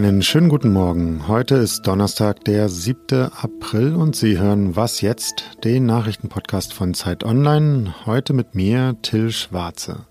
Einen schönen guten Morgen. Heute ist Donnerstag, der 7. April und Sie hören Was jetzt? Den Nachrichtenpodcast von Zeit Online. Heute mit mir, Till Schwarze.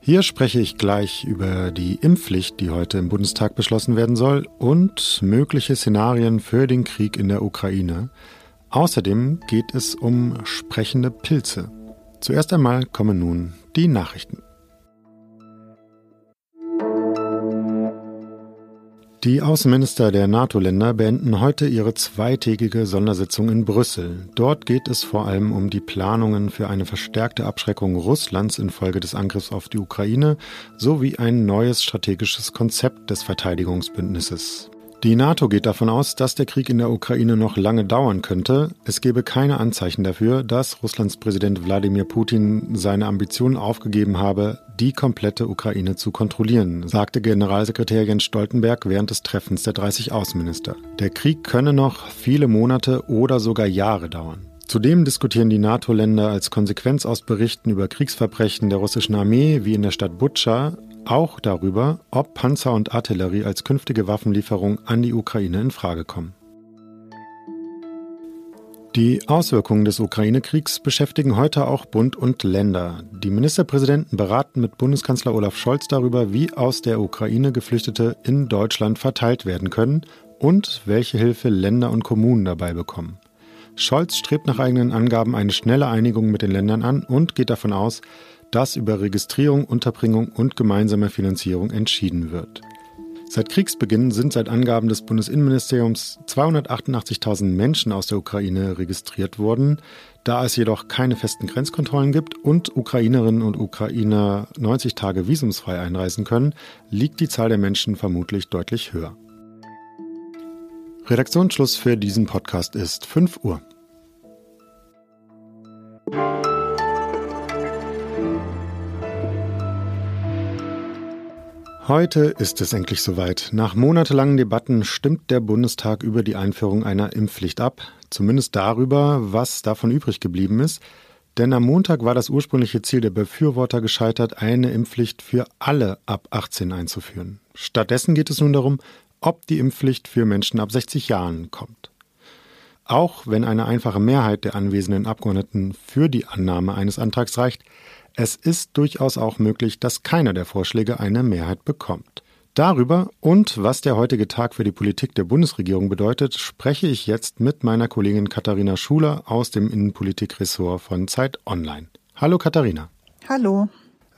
Hier spreche ich gleich über die Impfpflicht, die heute im Bundestag beschlossen werden soll und mögliche Szenarien für den Krieg in der Ukraine. Außerdem geht es um sprechende Pilze. Zuerst einmal kommen nun die Nachrichten. Die Außenminister der NATO-Länder beenden heute ihre zweitägige Sondersitzung in Brüssel. Dort geht es vor allem um die Planungen für eine verstärkte Abschreckung Russlands infolge des Angriffs auf die Ukraine sowie ein neues strategisches Konzept des Verteidigungsbündnisses. Die NATO geht davon aus, dass der Krieg in der Ukraine noch lange dauern könnte. Es gebe keine Anzeichen dafür, dass Russlands Präsident Wladimir Putin seine Ambitionen aufgegeben habe, die komplette Ukraine zu kontrollieren, sagte Generalsekretär Jens Stoltenberg während des Treffens der 30 Außenminister. Der Krieg könne noch viele Monate oder sogar Jahre dauern. Zudem diskutieren die NATO-Länder als Konsequenz aus Berichten über Kriegsverbrechen der russischen Armee wie in der Stadt Butscha auch darüber, ob Panzer und Artillerie als künftige Waffenlieferung an die Ukraine in Frage kommen. Die Auswirkungen des Ukraine-Kriegs beschäftigen heute auch Bund und Länder. Die Ministerpräsidenten beraten mit Bundeskanzler Olaf Scholz darüber, wie aus der Ukraine Geflüchtete in Deutschland verteilt werden können und welche Hilfe Länder und Kommunen dabei bekommen. Scholz strebt nach eigenen Angaben eine schnelle Einigung mit den Ländern an und geht davon aus, dass über Registrierung, Unterbringung und gemeinsame Finanzierung entschieden wird. Seit Kriegsbeginn sind seit Angaben des Bundesinnenministeriums 288.000 Menschen aus der Ukraine registriert worden. Da es jedoch keine festen Grenzkontrollen gibt und Ukrainerinnen und Ukrainer 90 Tage visumsfrei einreisen können, liegt die Zahl der Menschen vermutlich deutlich höher. Redaktionsschluss für diesen Podcast ist 5 Uhr. Heute ist es endlich soweit. Nach monatelangen Debatten stimmt der Bundestag über die Einführung einer Impfpflicht ab, zumindest darüber, was davon übrig geblieben ist. Denn am Montag war das ursprüngliche Ziel der Befürworter gescheitert, eine Impfpflicht für alle ab 18 einzuführen. Stattdessen geht es nun darum, ob die Impfpflicht für Menschen ab 60 Jahren kommt. Auch wenn eine einfache Mehrheit der anwesenden Abgeordneten für die Annahme eines Antrags reicht, es ist durchaus auch möglich, dass keiner der Vorschläge eine Mehrheit bekommt. Darüber und was der heutige Tag für die Politik der Bundesregierung bedeutet, spreche ich jetzt mit meiner Kollegin Katharina Schuler aus dem Innenpolitikressort von Zeit Online. Hallo Katharina. Hallo.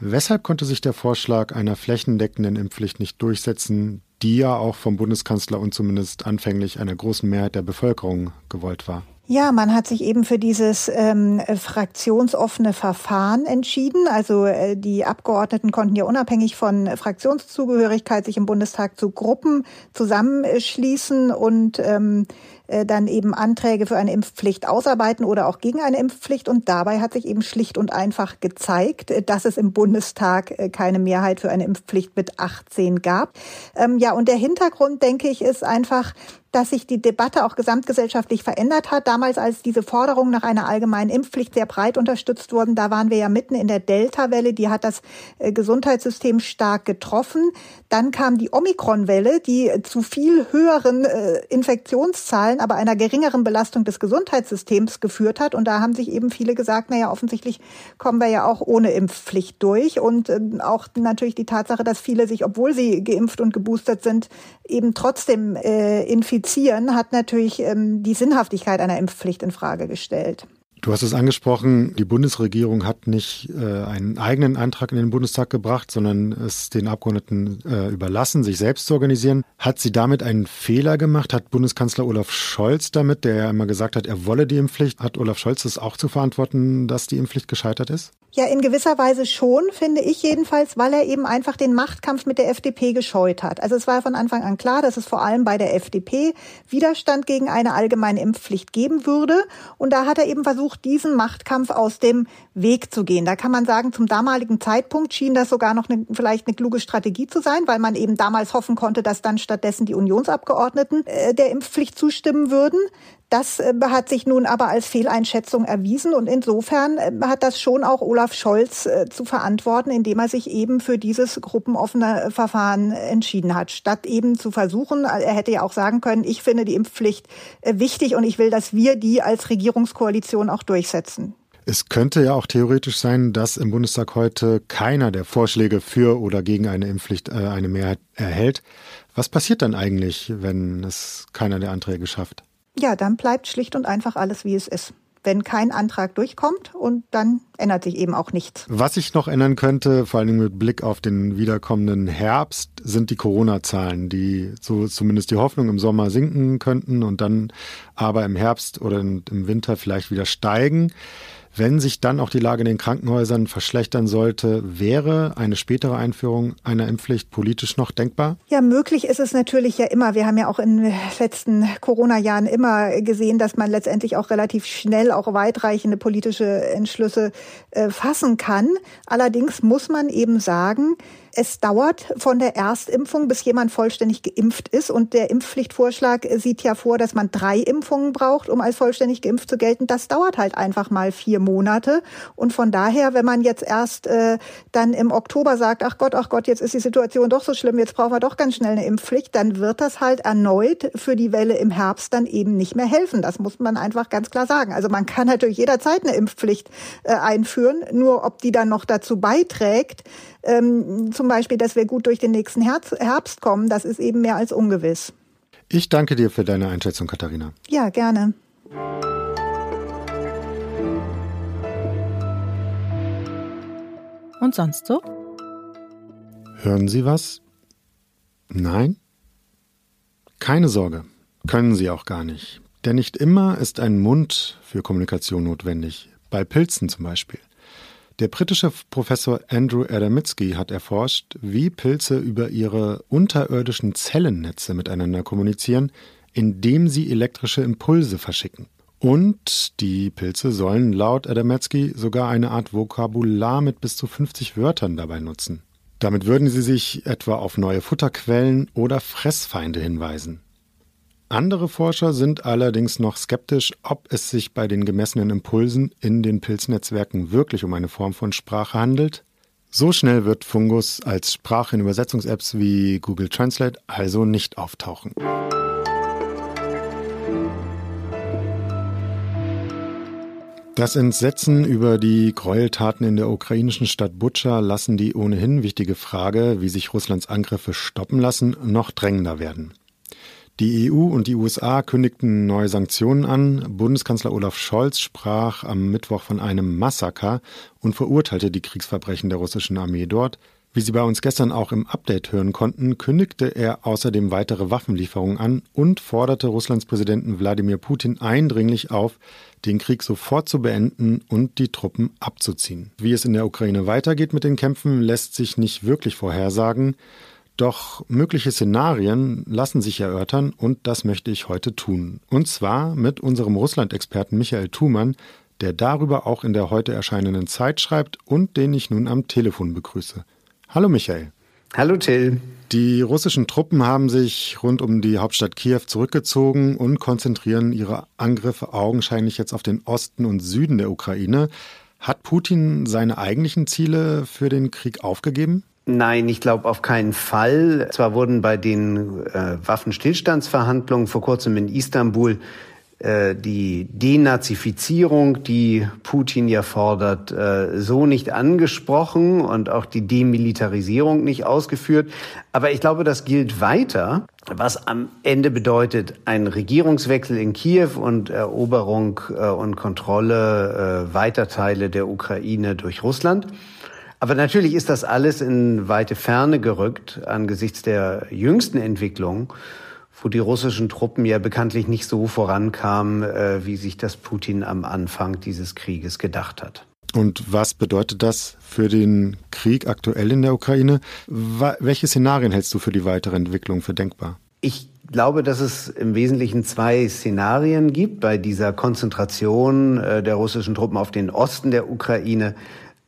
Weshalb konnte sich der Vorschlag einer flächendeckenden Impfpflicht nicht durchsetzen, die ja auch vom Bundeskanzler und zumindest anfänglich einer großen Mehrheit der Bevölkerung gewollt war? Ja, man hat sich eben für dieses ähm, fraktionsoffene Verfahren entschieden. Also äh, die Abgeordneten konnten ja unabhängig von Fraktionszugehörigkeit sich im Bundestag zu Gruppen zusammenschließen und ähm, äh, dann eben Anträge für eine Impfpflicht ausarbeiten oder auch gegen eine Impfpflicht. Und dabei hat sich eben schlicht und einfach gezeigt, äh, dass es im Bundestag äh, keine Mehrheit für eine Impfpflicht mit 18 gab. Ähm, ja, und der Hintergrund, denke ich, ist einfach, dass sich die Debatte auch gesamtgesellschaftlich verändert hat. Damals, als diese Forderungen nach einer allgemeinen Impfpflicht sehr breit unterstützt wurden, da waren wir ja mitten in der Delta-Welle, die hat das Gesundheitssystem stark getroffen. Dann kam die Omikron-Welle, die zu viel höheren Infektionszahlen Zahlen aber einer geringeren Belastung des Gesundheitssystems geführt hat. Und da haben sich eben viele gesagt, naja, offensichtlich kommen wir ja auch ohne Impfpflicht durch. Und äh, auch natürlich die Tatsache, dass viele sich, obwohl sie geimpft und geboostert sind, eben trotzdem äh, infizieren, hat natürlich ähm, die Sinnhaftigkeit einer Impfpflicht in Frage gestellt. Du hast es angesprochen, die Bundesregierung hat nicht äh, einen eigenen Antrag in den Bundestag gebracht, sondern es den Abgeordneten äh, überlassen, sich selbst zu organisieren. Hat sie damit einen Fehler gemacht? Hat Bundeskanzler Olaf Scholz damit, der ja immer gesagt hat, er wolle die Impfpflicht, hat Olaf Scholz es auch zu verantworten, dass die Impfpflicht gescheitert ist? Ja, in gewisser Weise schon, finde ich jedenfalls, weil er eben einfach den Machtkampf mit der FDP gescheut hat. Also es war von Anfang an klar, dass es vor allem bei der FDP Widerstand gegen eine allgemeine Impfpflicht geben würde. Und da hat er eben versucht, diesen Machtkampf aus dem Weg zu gehen. Da kann man sagen, zum damaligen Zeitpunkt schien das sogar noch eine, vielleicht eine kluge Strategie zu sein, weil man eben damals hoffen konnte, dass dann stattdessen die Unionsabgeordneten äh, der Impfpflicht zustimmen würden. Das äh, hat sich nun aber als Fehleinschätzung erwiesen und insofern äh, hat das schon auch Olaf Scholz äh, zu verantworten, indem er sich eben für dieses gruppenoffene Verfahren entschieden hat. Statt eben zu versuchen, er hätte ja auch sagen können, ich finde die Impfpflicht wichtig und ich will, dass wir die als Regierungskoalition auch durchsetzen. Es könnte ja auch theoretisch sein, dass im Bundestag heute keiner der Vorschläge für oder gegen eine Impfpflicht eine Mehrheit erhält. Was passiert dann eigentlich, wenn es keiner der Anträge schafft? Ja, dann bleibt schlicht und einfach alles, wie es ist wenn kein Antrag durchkommt und dann ändert sich eben auch nichts. Was sich noch ändern könnte, vor allem mit Blick auf den wiederkommenden Herbst, sind die Corona-Zahlen, die so zumindest die Hoffnung im Sommer sinken könnten und dann aber im Herbst oder im Winter vielleicht wieder steigen. Wenn sich dann auch die Lage in den Krankenhäusern verschlechtern sollte, wäre eine spätere Einführung einer Impfpflicht politisch noch denkbar? Ja, möglich ist es natürlich ja immer. Wir haben ja auch in den letzten Corona-Jahren immer gesehen, dass man letztendlich auch relativ schnell auch weitreichende politische Entschlüsse äh, fassen kann. Allerdings muss man eben sagen, es dauert von der Erstimpfung, bis jemand vollständig geimpft ist. Und der Impfpflichtvorschlag sieht ja vor, dass man drei Impfungen braucht, um als vollständig geimpft zu gelten. Das dauert halt einfach mal vier Monate. Und von daher, wenn man jetzt erst äh, dann im Oktober sagt, ach Gott, ach Gott, jetzt ist die Situation doch so schlimm, jetzt brauchen wir doch ganz schnell eine Impfpflicht, dann wird das halt erneut für die Welle im Herbst dann eben nicht mehr helfen. Das muss man einfach ganz klar sagen. Also man kann natürlich jederzeit eine Impfpflicht äh, einführen, nur ob die dann noch dazu beiträgt, ähm, zum Beispiel, dass wir gut durch den nächsten Herbst kommen, das ist eben mehr als ungewiss. Ich danke dir für deine Einschätzung, Katharina. Ja, gerne. Und sonst so? Hören Sie was? Nein? Keine Sorge, können Sie auch gar nicht. Denn nicht immer ist ein Mund für Kommunikation notwendig. Bei Pilzen zum Beispiel. Der britische Professor Andrew Adamitsky hat erforscht, wie Pilze über ihre unterirdischen Zellennetze miteinander kommunizieren, indem sie elektrische Impulse verschicken. Und die Pilze sollen laut Adametsky sogar eine Art Vokabular mit bis zu 50 Wörtern dabei nutzen. Damit würden sie sich etwa auf neue Futterquellen oder Fressfeinde hinweisen. Andere Forscher sind allerdings noch skeptisch, ob es sich bei den gemessenen Impulsen in den Pilznetzwerken wirklich um eine Form von Sprache handelt. So schnell wird Fungus als Sprache in Übersetzungs-Apps wie Google Translate also nicht auftauchen. Das Entsetzen über die Gräueltaten in der ukrainischen Stadt Butscha lassen die ohnehin wichtige Frage, wie sich Russlands Angriffe stoppen lassen, noch drängender werden. Die EU und die USA kündigten neue Sanktionen an. Bundeskanzler Olaf Scholz sprach am Mittwoch von einem Massaker und verurteilte die Kriegsverbrechen der russischen Armee dort. Wie Sie bei uns gestern auch im Update hören konnten, kündigte er außerdem weitere Waffenlieferungen an und forderte Russlands Präsidenten Wladimir Putin eindringlich auf, den Krieg sofort zu beenden und die Truppen abzuziehen. Wie es in der Ukraine weitergeht mit den Kämpfen, lässt sich nicht wirklich vorhersagen. Doch mögliche Szenarien lassen sich erörtern und das möchte ich heute tun. Und zwar mit unserem Russland-Experten Michael Thumann, der darüber auch in der heute erscheinenden Zeit schreibt und den ich nun am Telefon begrüße. Hallo Michael. Hallo Till. Die russischen Truppen haben sich rund um die Hauptstadt Kiew zurückgezogen und konzentrieren ihre Angriffe augenscheinlich jetzt auf den Osten und Süden der Ukraine. Hat Putin seine eigentlichen Ziele für den Krieg aufgegeben? Nein, ich glaube auf keinen Fall. Zwar wurden bei den äh, Waffenstillstandsverhandlungen vor kurzem in Istanbul äh, die Denazifizierung, die Putin ja fordert, äh, so nicht angesprochen und auch die Demilitarisierung nicht ausgeführt. Aber ich glaube, das gilt weiter, was am Ende bedeutet ein Regierungswechsel in Kiew und Eroberung äh, und Kontrolle äh, weiter Teile der Ukraine durch Russland. Aber natürlich ist das alles in weite Ferne gerückt angesichts der jüngsten Entwicklung, wo die russischen Truppen ja bekanntlich nicht so vorankamen, äh, wie sich das Putin am Anfang dieses Krieges gedacht hat. Und was bedeutet das für den Krieg aktuell in der Ukraine? Welche Szenarien hältst du für die weitere Entwicklung für denkbar? Ich glaube, dass es im Wesentlichen zwei Szenarien gibt bei dieser Konzentration äh, der russischen Truppen auf den Osten der Ukraine.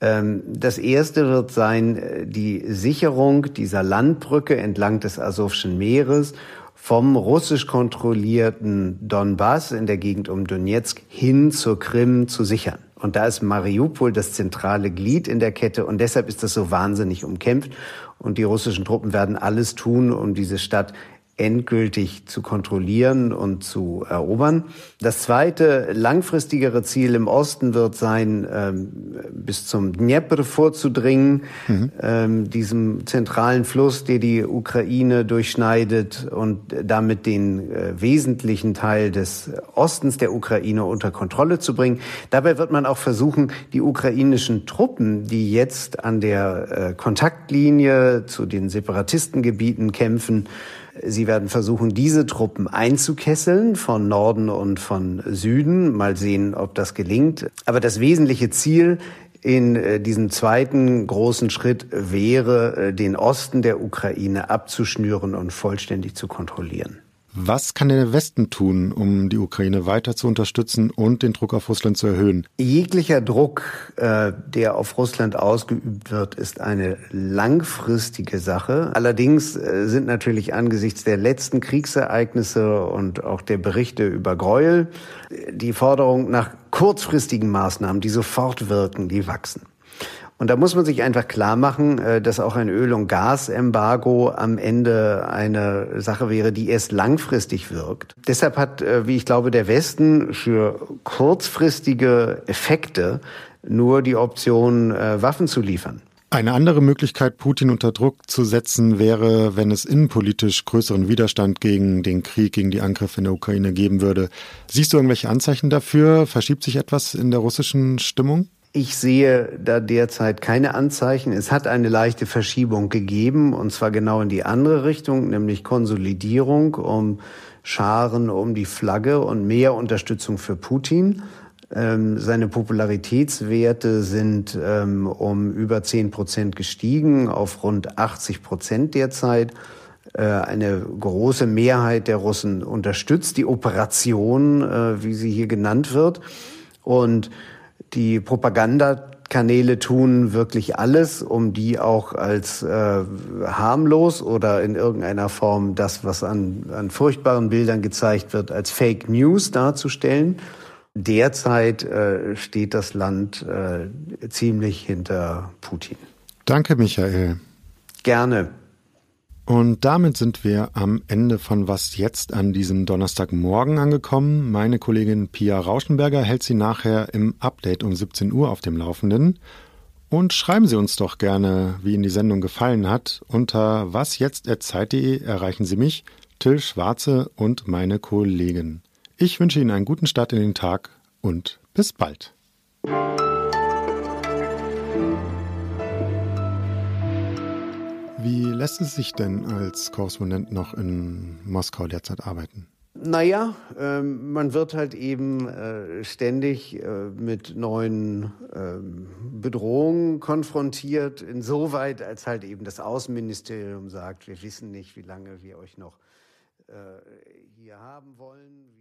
Ähm, das erste wird sein äh, die Sicherung dieser Landbrücke entlang des Asowschen Meeres vom russisch kontrollierten Donbass in der Gegend um Donetsk hin zur Krim zu sichern. Und da ist Mariupol das zentrale Glied in der Kette und deshalb ist das so wahnsinnig umkämpft. Und die russischen Truppen werden alles tun, um diese Stadt endgültig zu kontrollieren und zu erobern. Das zweite langfristigere Ziel im Osten wird sein, ähm, bis zum Dnepr vorzudringen, mhm. ähm, diesem zentralen Fluss, der die Ukraine durchschneidet und damit den äh, wesentlichen Teil des Ostens der Ukraine unter Kontrolle zu bringen. Dabei wird man auch versuchen, die ukrainischen Truppen, die jetzt an der äh, Kontaktlinie zu den Separatistengebieten kämpfen, Sie werden versuchen, diese Truppen einzukesseln von Norden und von Süden. Mal sehen, ob das gelingt. Aber das wesentliche Ziel in äh, diesem zweiten großen Schritt wäre, äh, den Osten der Ukraine abzuschnüren und vollständig zu kontrollieren. Was kann der Westen tun, um die Ukraine weiter zu unterstützen und den Druck auf Russland zu erhöhen? Jeglicher Druck, äh, der auf Russland ausgeübt wird, ist eine langfristige Sache. Allerdings äh, sind natürlich angesichts der letzten Kriegsereignisse und auch der Berichte über Gräuel die Forderung nach kurzfristigen Maßnahmen, die sofort wirken, die wachsen. Und da muss man sich einfach klar machen, äh, dass auch ein Öl- und Gasembargo am Ende eine Sache wäre, die erst langfristig wirkt. Deshalb hat, äh, wie ich glaube, der Westen für kurzfristige Effekte nur die Option, äh, Waffen zu liefern. Eine andere Möglichkeit, Putin unter Druck zu setzen, wäre, wenn es innenpolitisch größeren Widerstand gegen den Krieg, gegen die Angriffe in der Ukraine geben würde. Siehst du irgendwelche Anzeichen dafür? Verschiebt sich etwas in der russischen Stimmung? Ich sehe da derzeit keine Anzeichen. Es hat eine leichte Verschiebung gegeben, und zwar genau in die andere Richtung, nämlich Konsolidierung um Scharen um die Flagge und mehr Unterstützung für Putin. Ähm, seine Popularitätswerte sind ähm, um über 10 Prozent gestiegen, auf rund 80 Prozent derzeit. Äh, eine große Mehrheit der Russen unterstützt die Operation, äh, wie sie hier genannt wird. Und die Propagandakanäle tun wirklich alles, um die auch als äh, harmlos oder in irgendeiner Form das, was an, an furchtbaren Bildern gezeigt wird, als Fake News darzustellen. Derzeit äh, steht das Land äh, ziemlich hinter Putin. Danke, Michael. Gerne. Und damit sind wir am Ende von Was jetzt an diesem Donnerstagmorgen angekommen. Meine Kollegin Pia Rauschenberger hält Sie nachher im Update um 17 Uhr auf dem Laufenden. Und schreiben Sie uns doch gerne, wie Ihnen die Sendung gefallen hat. Unter wasjetzt.zeit.de erreichen Sie mich, Till Schwarze und meine Kollegen. Ich wünsche Ihnen einen guten Start in den Tag und bis bald. Lässt es sich denn als Korrespondent noch in Moskau derzeit arbeiten? Naja, äh, man wird halt eben äh, ständig äh, mit neuen ähm, Bedrohungen konfrontiert, insoweit als halt eben das Außenministerium sagt, wir wissen nicht, wie lange wir euch noch äh, hier haben wollen.